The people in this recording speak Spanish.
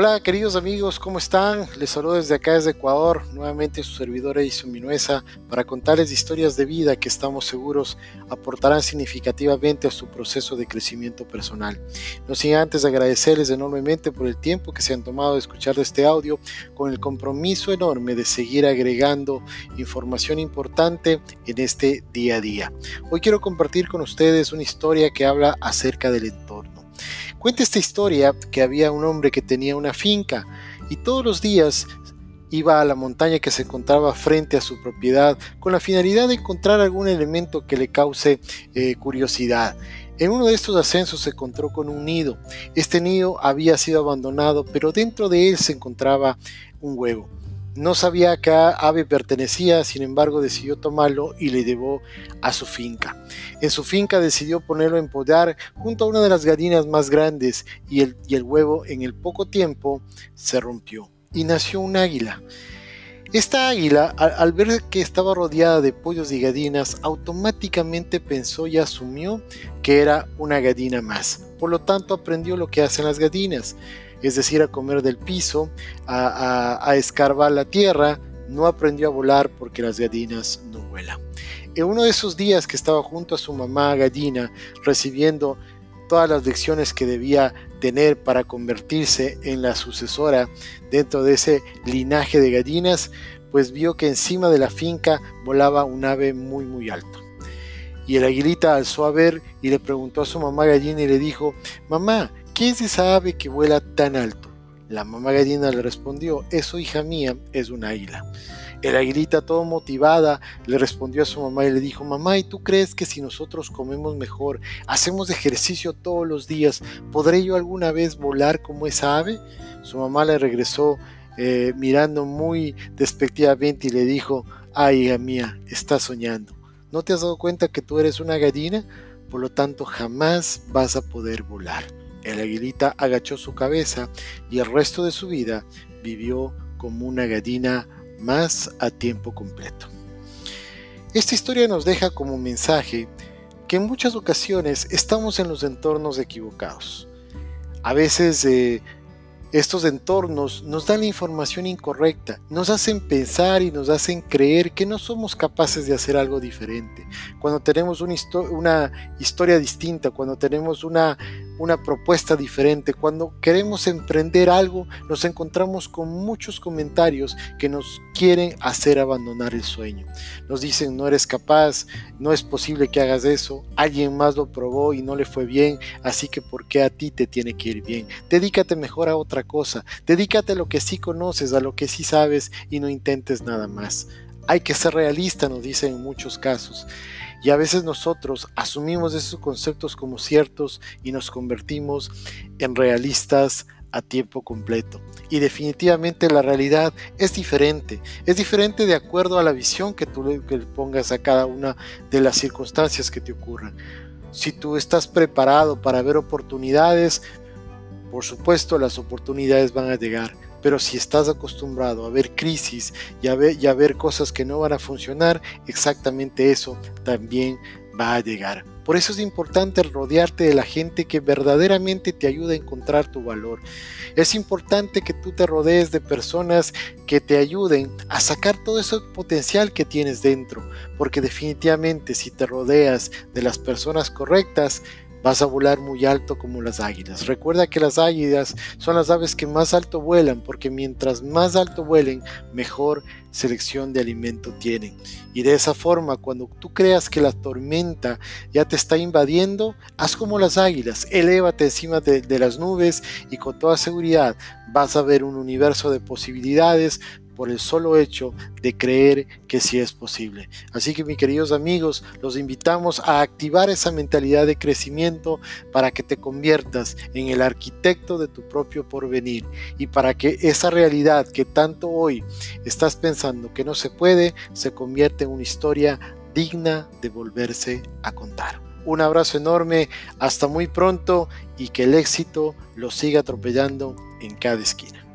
Hola queridos amigos, ¿cómo están? Les saludo desde acá, desde Ecuador, nuevamente su servidor Edison Minuesa, para contarles historias de vida que estamos seguros aportarán significativamente a su proceso de crecimiento personal. No sin antes agradecerles enormemente por el tiempo que se han tomado de escuchar este audio, con el compromiso enorme de seguir agregando información importante en este día a día. Hoy quiero compartir con ustedes una historia que habla acerca del entorno. Cuenta esta historia que había un hombre que tenía una finca y todos los días iba a la montaña que se encontraba frente a su propiedad con la finalidad de encontrar algún elemento que le cause eh, curiosidad. En uno de estos ascensos se encontró con un nido. Este nido había sido abandonado, pero dentro de él se encontraba un huevo. No sabía a qué ave pertenecía, sin embargo decidió tomarlo y le llevó a su finca. En su finca decidió ponerlo en podar junto a una de las gallinas más grandes y el, y el huevo en el poco tiempo se rompió y nació un águila. Esta águila, al, ver que estaba rodeada de pollos y gallinas, automáticamente pensó y asumió que era una gallina más. Por lo tanto, aprendió lo que hacen las gallinas es decir, a comer del piso, a, escarbar la tierra, no aprendió a volar porque las gallinas no vuelan. En uno de esos días que estaba junto a su mamá gallina, recibiendo todas las lecciones que debía tener para convertirse en la sucesora dentro de ese linaje de gallinas, pues vio que encima de la finca volaba un ave muy muy alto. Y el aguilita alzó a ver y le preguntó a su mamá gallina y le dijo, mamá, ¿Quién se sabe que vuela tan alto? La mamá gallina le respondió, eso hija mía es un águila. El aguilita todo motivada le respondió a su mamá y le dijo, mamá, ¿y tú crees que si nosotros comemos mejor, hacemos ejercicio todos los días, ¿podré yo alguna vez volar como esa ave? Su mamá le regresó eh, mirando muy despectivamente y le dijo, ay hija mía, estás soñando. ¿No te has dado cuenta que tú eres una gallina? Por lo tanto, jamás vas a poder volar. El aguilita agachó su cabeza y el resto de su vida vivió como una gallina más a tiempo completo. Esta historia nos deja como mensaje que en muchas ocasiones estamos en los entornos equivocados. A veces eh, estos entornos nos dan la información incorrecta, nos hacen pensar y nos hacen creer que no somos capaces de hacer algo diferente. Cuando tenemos una, una historia distinta, cuando tenemos una, una propuesta diferente, cuando queremos emprender algo, nos encontramos con muchos comentarios que nos quieren hacer abandonar el sueño. Nos dicen, no eres capaz, no es posible que hagas eso, alguien más lo probó y no le fue bien, así que ¿por qué a ti te tiene que ir bien? Dedícate mejor a otra cosa, dedícate a lo que sí conoces, a lo que sí sabes y no intentes nada más. Hay que ser realista, nos dicen en muchos casos. Y a veces nosotros asumimos esos conceptos como ciertos y nos convertimos en realistas a tiempo completo. Y definitivamente la realidad es diferente. Es diferente de acuerdo a la visión que tú le pongas a cada una de las circunstancias que te ocurran. Si tú estás preparado para ver oportunidades, por supuesto las oportunidades van a llegar pero si estás acostumbrado a ver crisis y a ver, cosas que no van a funcionar, exactamente eso también va a llegar. Por eso es importante rodearte de la gente que verdaderamente te ayuda a encontrar tu valor. Es importante que tú te rodees de personas que te ayuden a sacar todo ese potencial que tienes dentro, porque definitivamente si te rodeas de las personas correctas, Vas a volar muy alto como las águilas. Recuerda que las águilas son las aves que más alto vuelan porque mientras más alto vuelen, mejor selección de alimento tienen. Y de esa forma, cuando tú creas que la tormenta ya te está invadiendo, haz como las águilas, elévate encima de, de las nubes y con toda seguridad vas a ver un universo de posibilidades por el solo hecho de creer que sí es posible. Así que mis queridos amigos, los invitamos a activar esa mentalidad de crecimiento para que te conviertas en el arquitecto de tu propio porvenir y para que esa realidad que tanto hoy estás pensando que no se puede, se convierta en una historia digna de volverse a contar. Un abrazo enorme, hasta muy pronto y que el éxito lo siga atropellando en cada esquina.